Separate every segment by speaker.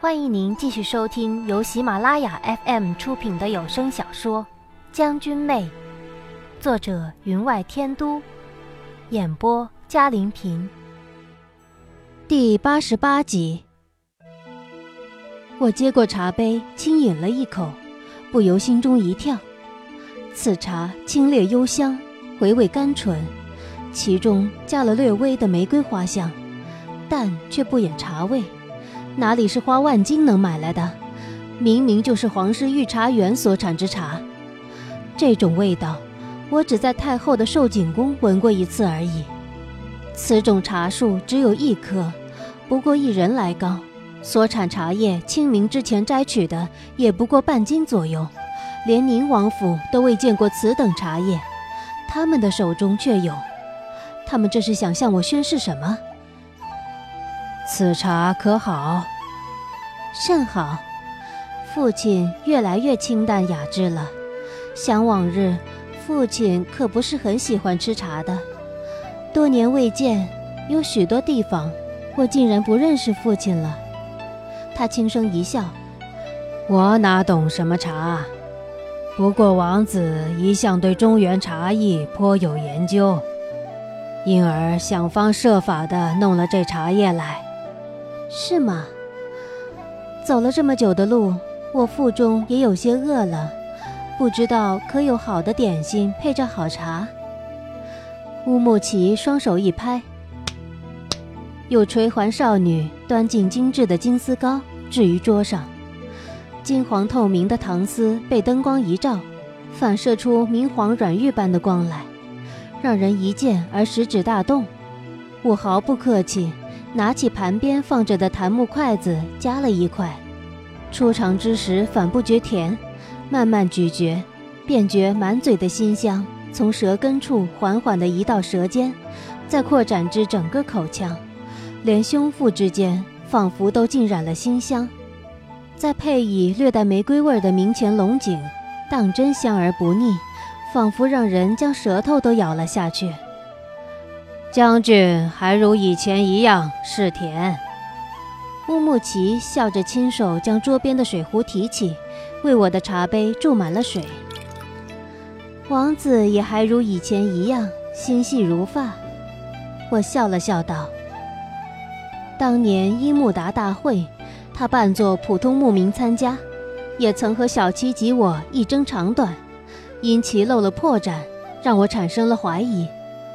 Speaker 1: 欢迎您继续收听由喜马拉雅 FM 出品的有声小说《将军妹》，作者云外天都，演播嘉玲平。第八十八集，我接过茶杯，轻饮了一口，不由心中一跳。此茶清冽幽香，回味甘醇，其中加了略微的玫瑰花香，但却不掩茶味。哪里是花万金能买来的？明明就是皇室御茶园所产之茶。这种味道，我只在太后的寿景宫闻过一次而已。此种茶树只有一棵，不过一人来高，所产茶叶清明之前摘取的也不过半斤左右。连宁王府都未见过此等茶叶，他们的手中却有。他们这是想向我宣示什么？
Speaker 2: 此茶可好？
Speaker 1: 甚好。父亲越来越清淡雅致了。想往日，父亲可不是很喜欢吃茶的。多年未见，有许多地方，我竟然不认识父亲了。他轻声一笑：“
Speaker 2: 我哪懂什么茶？不过王子一向对中原茶艺颇有研究，因而想方设法的弄了这茶叶来。”
Speaker 1: 是吗？走了这么久的路，我腹中也有些饿了，不知道可有好的点心配着好茶。乌木齐双手一拍，有垂环少女端进精致的金丝糕置于桌上，金黄透明的糖丝被灯光一照，反射出明黄软玉般的光来，让人一见而食指大动。我毫不客气。拿起盘边放着的檀木筷子，夹了一块，出尝之时反不觉甜，慢慢咀嚼，便觉满嘴的馨香从舌根处缓缓地移到舌尖，再扩展至整个口腔，连胸腹之间仿佛都浸染了馨香。再配以略带玫瑰味的明前龙井，当真香而不腻，仿佛让人将舌头都咬了下去。
Speaker 2: 将军还如以前一样是甜。
Speaker 1: 乌木齐笑着亲手将桌边的水壶提起，为我的茶杯注满了水。王子也还如以前一样心细如发。我笑了笑道：“当年伊木达大会，他扮作普通牧民参加，也曾和小七及我一争长短，因其露了破绽，让我产生了怀疑。”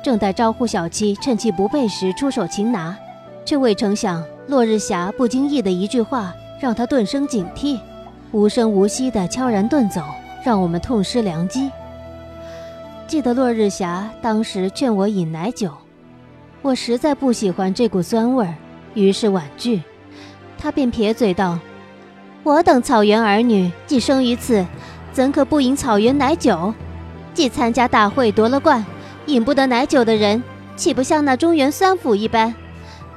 Speaker 1: 正待招呼小七趁其不备时出手擒拿，却未成想落日霞不经意的一句话让他顿生警惕，无声无息地悄然遁走，让我们痛失良机。记得落日霞当时劝我饮奶酒，我实在不喜欢这股酸味儿，于是婉拒。他便撇嘴道：“我等草原儿女既生于此，怎可不饮草原奶酒？既参加大会夺了冠。”饮不得奶酒的人，岂不像那中原酸腐一般？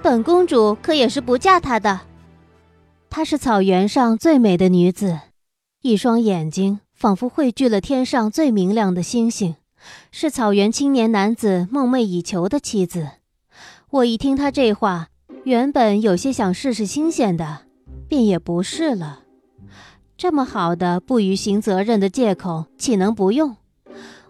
Speaker 1: 本公主可也是不嫁他的。她是草原上最美的女子，一双眼睛仿佛汇聚了天上最明亮的星星，是草原青年男子梦寐以求的妻子。我一听他这话，原本有些想试试新鲜的，便也不是了。这么好的不履行责任的借口，岂能不用？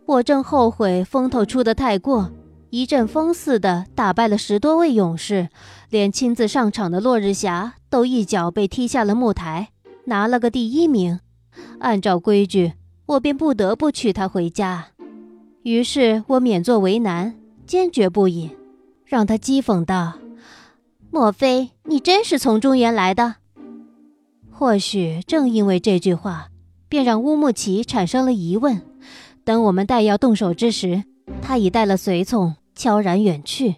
Speaker 1: 我正后悔风头出得太过，一阵风似的打败了十多位勇士，连亲自上场的落日霞都一脚被踢下了木台，拿了个第一名。按照规矩，我便不得不娶她回家。于是我免作为难，坚决不饮，让他讥讽道：“莫非你真是从中原来的？”或许正因为这句话，便让乌木齐产生了疑问。等我们待要动手之时，他已带了随从悄然远去，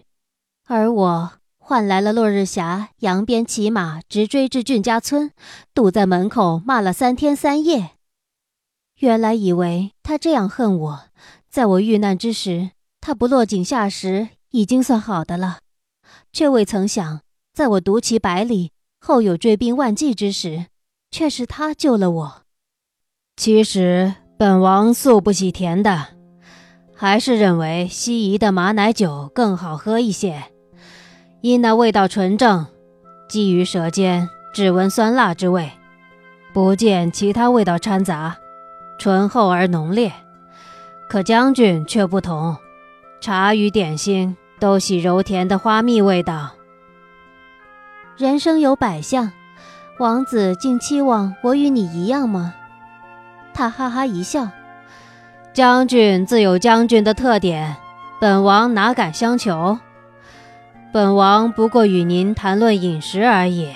Speaker 1: 而我换来了落日霞扬鞭骑马直追至俊家村，堵在门口骂了三天三夜。原来以为他这样恨我，在我遇难之时，他不落井下石已经算好的了，却未曾想，在我独骑百里后有追兵万骑之时，却是他救了我。
Speaker 2: 其实。本王素不喜甜的，还是认为西夷的马奶酒更好喝一些，因那味道纯正，积于舌尖只闻酸辣之味，不见其他味道掺杂，醇厚而浓烈。可将军却不同，茶与点心都喜柔甜的花蜜味道。
Speaker 1: 人生有百相，王子竟期望我与你一样吗？他哈哈一笑，
Speaker 2: 将军自有将军的特点，本王哪敢相求？本王不过与您谈论饮食而已。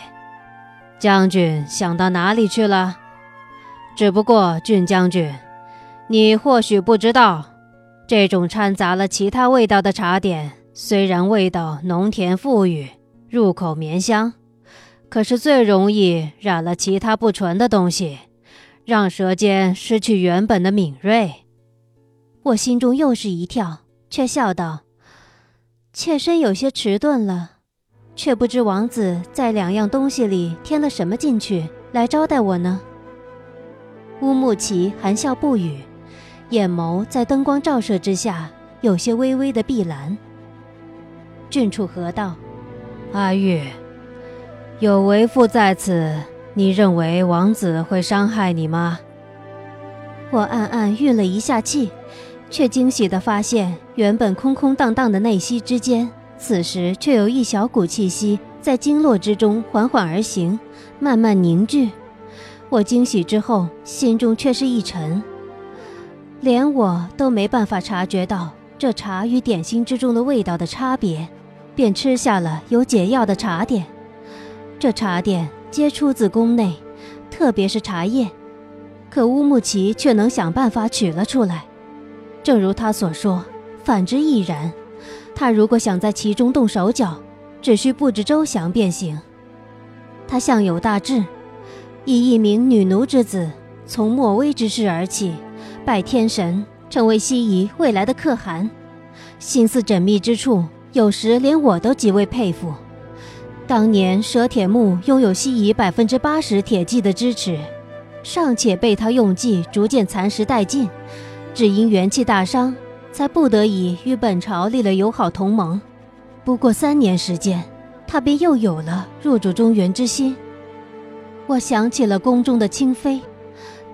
Speaker 2: 将军想到哪里去了？只不过郡将军，你或许不知道，这种掺杂了其他味道的茶点，虽然味道浓甜馥郁。入口绵香，可是最容易染了其他不纯的东西，让舌尖失去原本的敏锐。
Speaker 1: 我心中又是一跳，却笑道：“妾身有些迟钝了，却不知王子在两样东西里添了什么进去来招待我呢？”乌木齐含笑不语，眼眸在灯光照射之下有些微微的碧蓝。郡主何道？
Speaker 2: 阿玉，有为父在此，你认为王子会伤害你吗？
Speaker 1: 我暗暗运了一下气，却惊喜地发现，原本空空荡荡的内息之间，此时却有一小股气息在经络之中缓缓而行，慢慢凝聚。我惊喜之后，心中却是一沉，连我都没办法察觉到这茶与点心之中的味道的差别。便吃下了有解药的茶点，这茶点皆出自宫内，特别是茶叶，可乌木齐却能想办法取了出来。正如他所说，反之亦然。他如果想在其中动手脚，只需布置周详便行。他相有大志，以一名女奴之子，从莫威之事而起，拜天神，成为西夷未来的可汗，心思缜密之处。有时连我都极为佩服。当年蛇铁木拥有西夷百分之八十铁骑的支持，尚且被他用计逐渐蚕食殆尽，只因元气大伤，才不得已与本朝立了友好同盟。不过三年时间，他便又有了入主中原之心。我想起了宫中的清妃，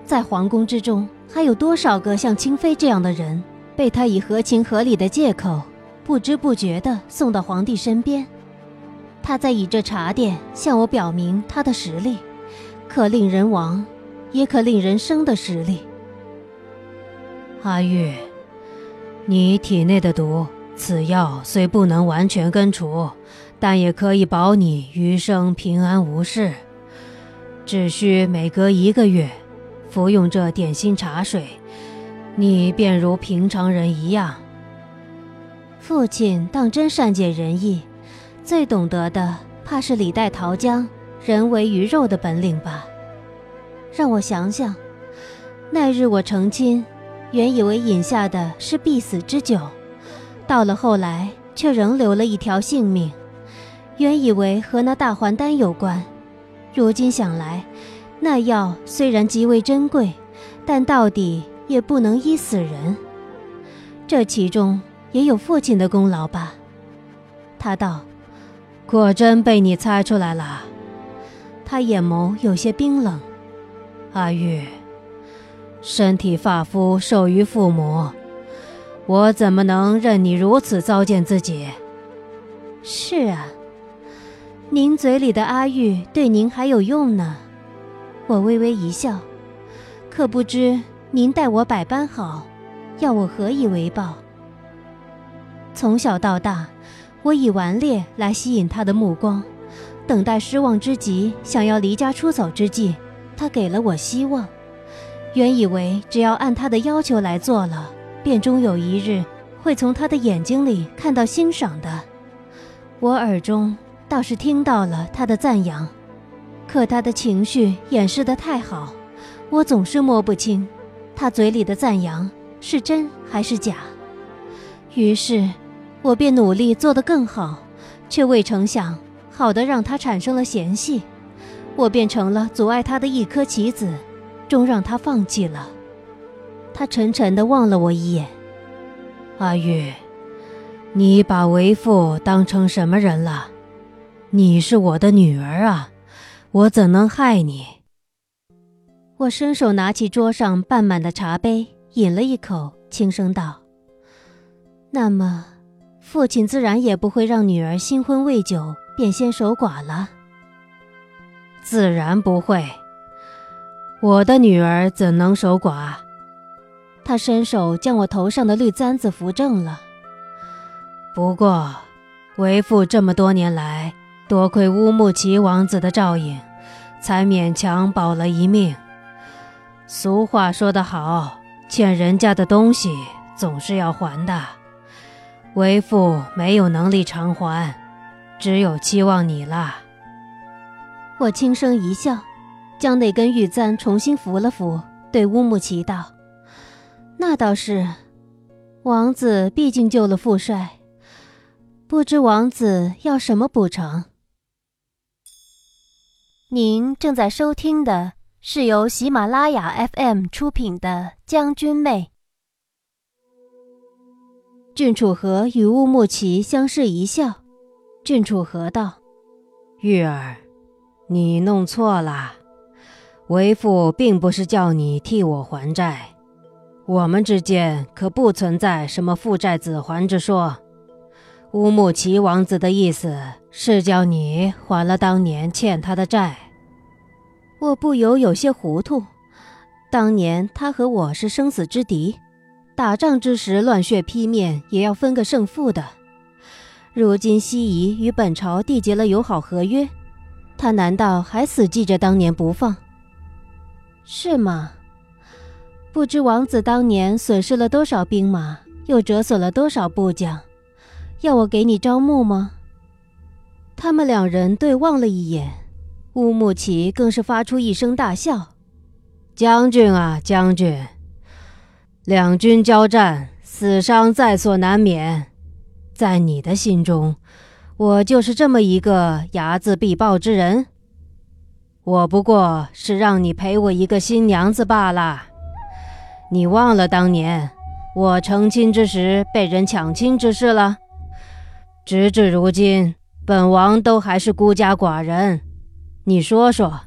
Speaker 1: 在皇宫之中，还有多少个像清妃这样的人，被他以合情合理的借口。不知不觉地送到皇帝身边，他在以这茶点向我表明他的实力，可令人亡，也可令人生的实力。
Speaker 2: 阿玉，你体内的毒，此药虽不能完全根除，但也可以保你余生平安无事。只需每隔一个月，服用这点心茶水，你便如平常人一样。
Speaker 1: 父亲当真善解人意，最懂得的怕是李代桃僵人为鱼肉的本领吧。让我想想，那日我成亲，原以为饮下的是必死之酒，到了后来却仍留了一条性命。原以为和那大还丹有关，如今想来，那药虽然极为珍贵，但到底也不能医死人。这其中。也有父亲的功劳吧，他道：“
Speaker 2: 果真被你猜出来了。”
Speaker 1: 他眼眸有些冰冷。
Speaker 2: 阿玉，身体发肤受于父母，我怎么能任你如此糟践自己？
Speaker 1: 是啊，您嘴里的阿玉对您还有用呢。我微微一笑，可不知您待我百般好，要我何以为报？从小到大，我以顽劣来吸引他的目光，等待失望之极，想要离家出走之际，他给了我希望。原以为只要按他的要求来做了，便终有一日会从他的眼睛里看到欣赏的。我耳中倒是听到了他的赞扬，可他的情绪掩饰得太好，我总是摸不清他嘴里的赞扬是真还是假。于是。我便努力做得更好，却未成想，好的让他产生了嫌隙，我变成了阻碍他的一颗棋子，终让他放弃了。他沉沉地望了我一眼，
Speaker 2: 阿玉，你把为父当成什么人了？你是我的女儿啊，我怎能害你？
Speaker 1: 我伸手拿起桌上半满的茶杯，饮了一口，轻声道：“那么，父亲自然也不会让女儿新婚未久便先守寡了。”
Speaker 2: 自然不会。我的女儿怎能守寡？
Speaker 1: 他伸手将我头上的绿簪子扶正了。
Speaker 2: 不过，为父这么多年来，多亏乌木齐王子的照应，才勉强保了一命。俗话说得好，欠人家的东西总是要还的。为父没有能力偿还，只有期望你了。
Speaker 1: 我轻声一笑。将那根玉簪重新扶了扶，对乌木齐道：“那倒是，王子毕竟救了父帅，不知王子要什么补偿。”您正在收听的是由喜马拉雅 FM 出品的《将军妹》。郡主和与乌木齐相视一笑，郡主和道：“
Speaker 2: 玉儿，你弄错了。”为父并不是叫你替我还债，我们之间可不存在什么父债子还之说。乌木齐王子的意思是叫你还了当年欠他的债。
Speaker 1: 我不由有些糊涂，当年他和我是生死之敌，打仗之时乱血披面也要分个胜负的。如今西夷与本朝缔结了友好合约，他难道还死记着当年不放？是吗？不知王子当年损失了多少兵马，又折损了多少部将，要我给你招募吗？他们两人对望了一眼，乌木齐更是发出一声大笑：“
Speaker 2: 将军啊，将军！两军交战，死伤在所难免，在你的心中，我就是这么一个睚眦必报之人。”我不过是让你陪我一个新娘子罢了。你忘了当年我成亲之时被人抢亲之事了？直至如今，本王都还是孤家寡人。你说说，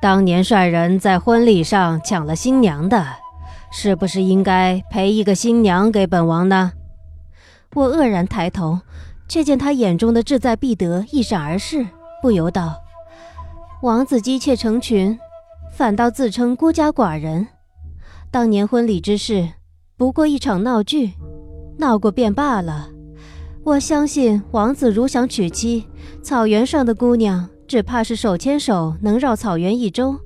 Speaker 2: 当年率人在婚礼上抢了新娘的，是不是应该赔一个新娘给本王呢？
Speaker 1: 我愕然抬头，却见他眼中的志在必得一闪而逝，不由道。王子姬妾成群，反倒自称孤家寡人。当年婚礼之事，不过一场闹剧，闹过便罢了。我相信王子如想娶妻，草原上的姑娘只怕是手牵手能绕草原一周，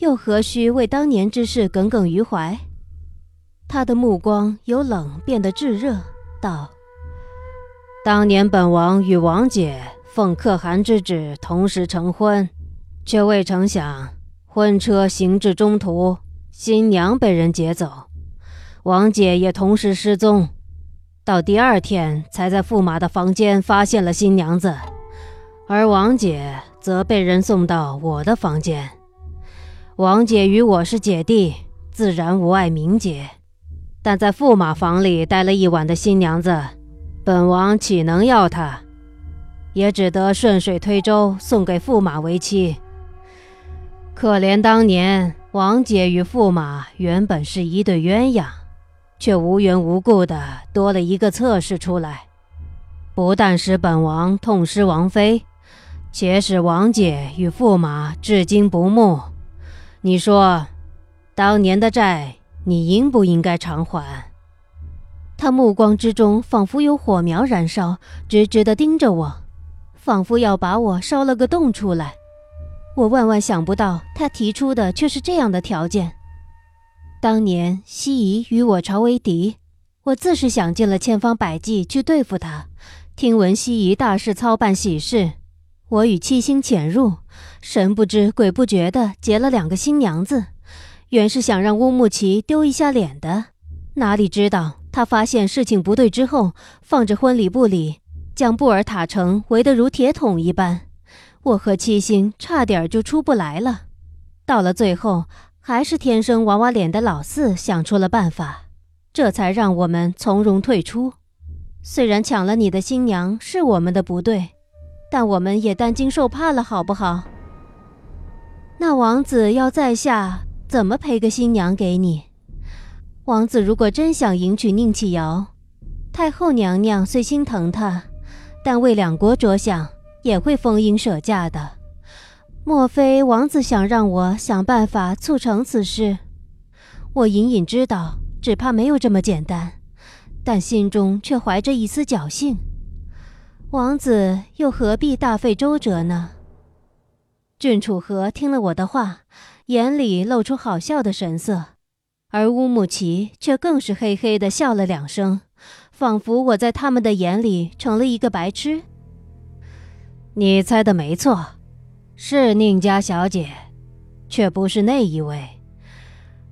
Speaker 1: 又何须为当年之事耿耿于怀？他的目光由冷变得炙热，道：“
Speaker 2: 当年本王与王姐奉可汗之旨，同时成婚。”却未曾想，婚车行至中途，新娘被人劫走，王姐也同时失踪。到第二天，才在驸马的房间发现了新娘子，而王姐则被人送到我的房间。王姐与我是姐弟，自然无碍名节，但在驸马房里待了一晚的新娘子，本王岂能要她？也只得顺水推舟送给驸马为妻。可怜当年王姐与驸马原本是一对鸳鸯，却无缘无故的多了一个侧室出来，不但使本王痛失王妃，且使王姐与驸马至今不睦。你说，当年的债你应不应该偿还？
Speaker 1: 他目光之中仿佛有火苗燃烧，直直的盯着我，仿佛要把我烧了个洞出来。我万万想不到，他提出的却是这样的条件。当年西夷与我朝为敌，我自是想尽了千方百计去对付他。听闻西夷大肆操办喜事，我与七星潜入，神不知鬼不觉的劫了两个新娘子，原是想让乌木齐丢一下脸的。哪里知道他发现事情不对之后，放着婚礼不理，将布尔塔城围得如铁桶一般。我和七星差点就出不来了，到了最后，还是天生娃娃脸的老四想出了办法，这才让我们从容退出。虽然抢了你的新娘是我们的不对，但我们也担惊受怕了，好不好？那王子要在下怎么赔个新娘给你？王子如果真想迎娶宁启瑶，太后娘娘虽心疼他，但为两国着想，也会封姻舍嫁的。莫非王子想让我想办法促成此事？我隐隐知道，只怕没有这么简单，但心中却怀着一丝侥幸。王子又何必大费周折呢？郡主和听了我的话，眼里露出好笑的神色，而乌木齐却更是嘿嘿的笑了两声，仿佛我在他们的眼里成了一个白痴。
Speaker 2: 你猜的没错，是宁家小姐，却不是那一位。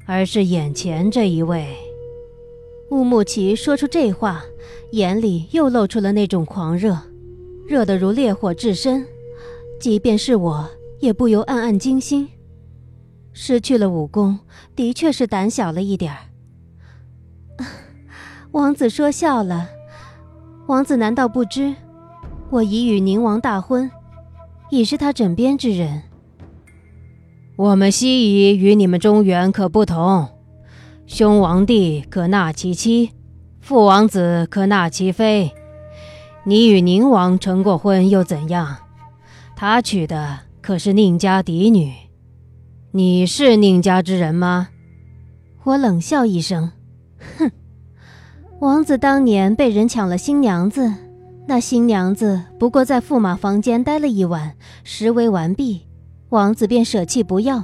Speaker 2: 而是眼前这一位，
Speaker 1: 乌木齐说出这话，眼里又露出了那种狂热，热得如烈火炙身。即便是我，也不由暗暗惊心。失去了武功，的确是胆小了一点儿。王子说笑了，王子难道不知，我已与宁王大婚，已是他枕边之人。
Speaker 2: 我们西夷与你们中原可不同，兄王帝可纳其妻，父王子可纳其妃。你与宁王成过婚又怎样？他娶的可是宁家嫡女，你是宁家之人吗？
Speaker 1: 我冷笑一声，哼，王子当年被人抢了新娘子，那新娘子不过在驸马房间待了一晚，实为完毕。王子便舍弃不要，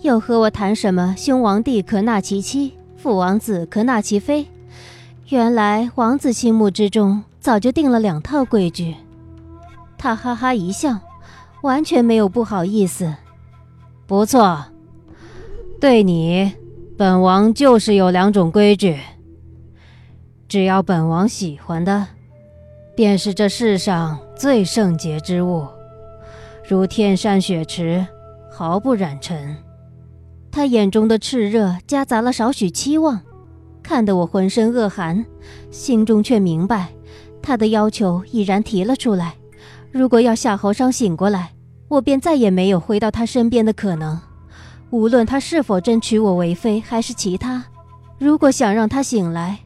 Speaker 1: 又和我谈什么兄王帝可纳其妻，父王子可纳其妃？原来王子心目之中早就定了两套规矩。他哈哈一笑，完全没有不好意思。
Speaker 2: 不错，对你，本王就是有两种规矩。只要本王喜欢的，便是这世上最圣洁之物。如天山雪池，毫不染尘。
Speaker 1: 他眼中的炽热夹杂了少许期望，看得我浑身恶寒，心中却明白，他的要求已然提了出来。如果要夏侯商醒过来，我便再也没有回到他身边的可能。无论他是否真娶我为妃，还是其他，如果想让他醒来，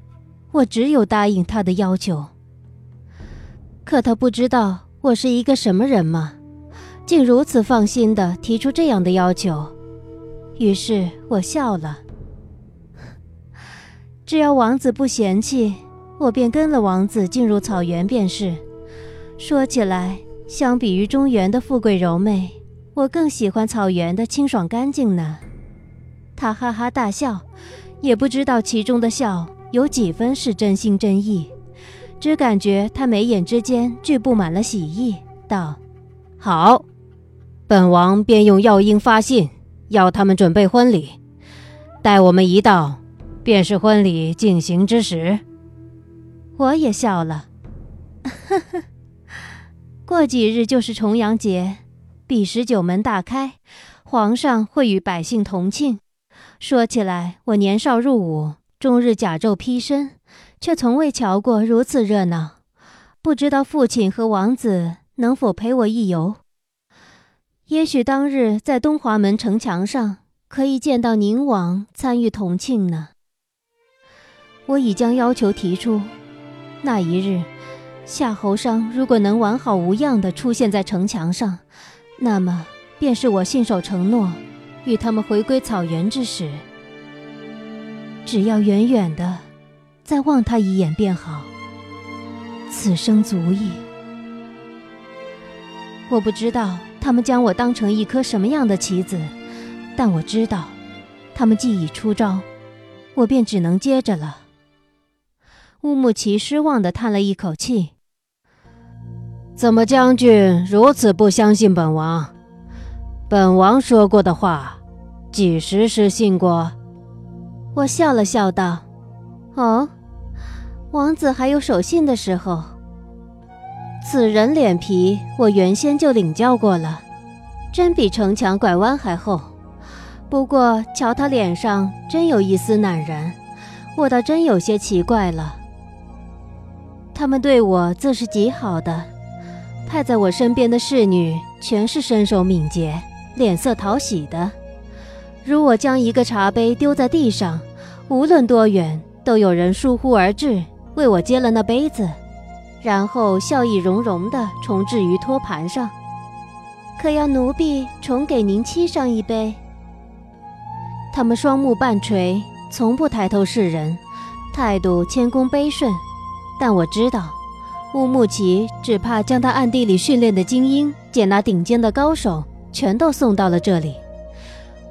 Speaker 1: 我只有答应他的要求。可他不知道我是一个什么人吗？竟如此放心的提出这样的要求，于是我笑了。只要王子不嫌弃，我便跟了王子进入草原便是。说起来，相比于中原的富贵柔媚，我更喜欢草原的清爽干净呢。他哈哈大笑，也不知道其中的笑有几分是真心真意，只感觉他眉眼之间俱布满了喜意，道：“
Speaker 2: 好。”本王便用药鹰发信，要他们准备婚礼。待我们一到，便是婚礼进行之时。
Speaker 1: 我也笑了，呵呵。过几日就是重阳节，彼时九门大开，皇上会与百姓同庆。说起来，我年少入伍，终日甲胄披身，却从未瞧过如此热闹。不知道父亲和王子能否陪我一游？也许当日在东华门城墙上可以见到宁王参与同庆呢。我已将要求提出，那一日夏侯商如果能完好无恙地出现在城墙上，那么便是我信守承诺，与他们回归草原之时。只要远远的再望他一眼便好，此生足矣。我不知道。他们将我当成一颗什么样的棋子？但我知道，他们既已出招，我便只能接着了。乌木齐失望地叹了一口气：“
Speaker 2: 怎么，将军如此不相信本王？本王说过的话，几时失信过？”
Speaker 1: 我笑了笑道：“哦，王子还有守信的时候。”此人脸皮，我原先就领教过了，真比城墙拐弯还厚。不过瞧他脸上，真有一丝赧然，我倒真有些奇怪了。他们对我自是极好的，派在我身边的侍女全是身手敏捷，脸色讨喜的，如我将一个茶杯丢在地上，无论多远，都有人疏忽而至，为我接了那杯子，然后笑意融融地重置于托盘上。可要奴婢重给您沏上一杯。他们双目半垂，从不抬头视人，态度谦恭卑顺。但我知道，乌木齐只怕将他暗地里训练的精英，捡那顶尖的高手，全都送到了这里。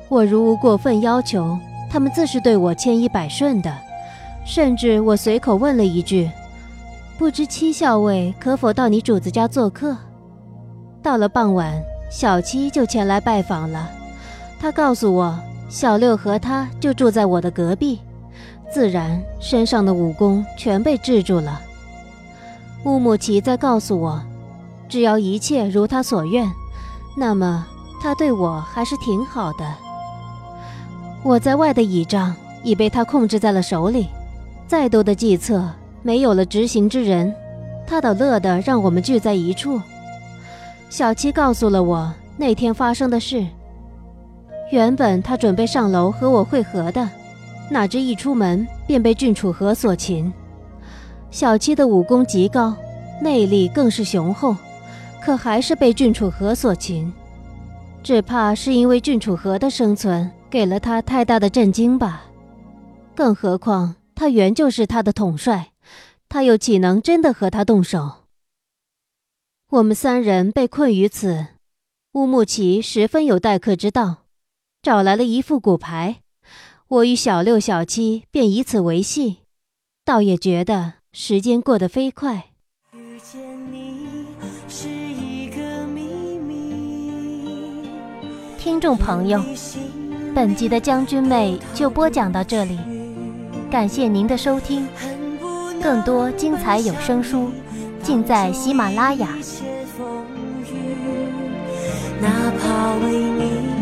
Speaker 1: 我如无过分要求，他们自是对我千依百顺的。甚至我随口问了一句：“不知七校尉可否到你主子家做客？”到了傍晚，小七就前来拜访了。他告诉我。小六和他就住在我的隔壁，自然身上的武功全被制住了。乌木齐在告诉我，只要一切如他所愿，那么他对我还是挺好的。我在外的倚仗已被他控制在了手里，再多的计策没有了执行之人，他倒乐得让我们聚在一处。小七告诉了我那天发生的事。原本他准备上楼和我会合的，哪知一出门便被郡主河所擒。小七的武功极高，内力更是雄厚，可还是被郡主河所擒。只怕是因为郡主河的生存给了他太大的震惊吧。更何况他原就是他的统帅，他又岂能真的和他动手？我们三人被困于此，乌木齐十分有待客之道。找来了一副骨牌，我与小六、小七便以此为戏，倒也觉得时间过得飞快。听众朋友，本集的将军妹就播讲到这里，感谢您的收听，更多精彩有声书尽在喜马拉雅。哪怕为你。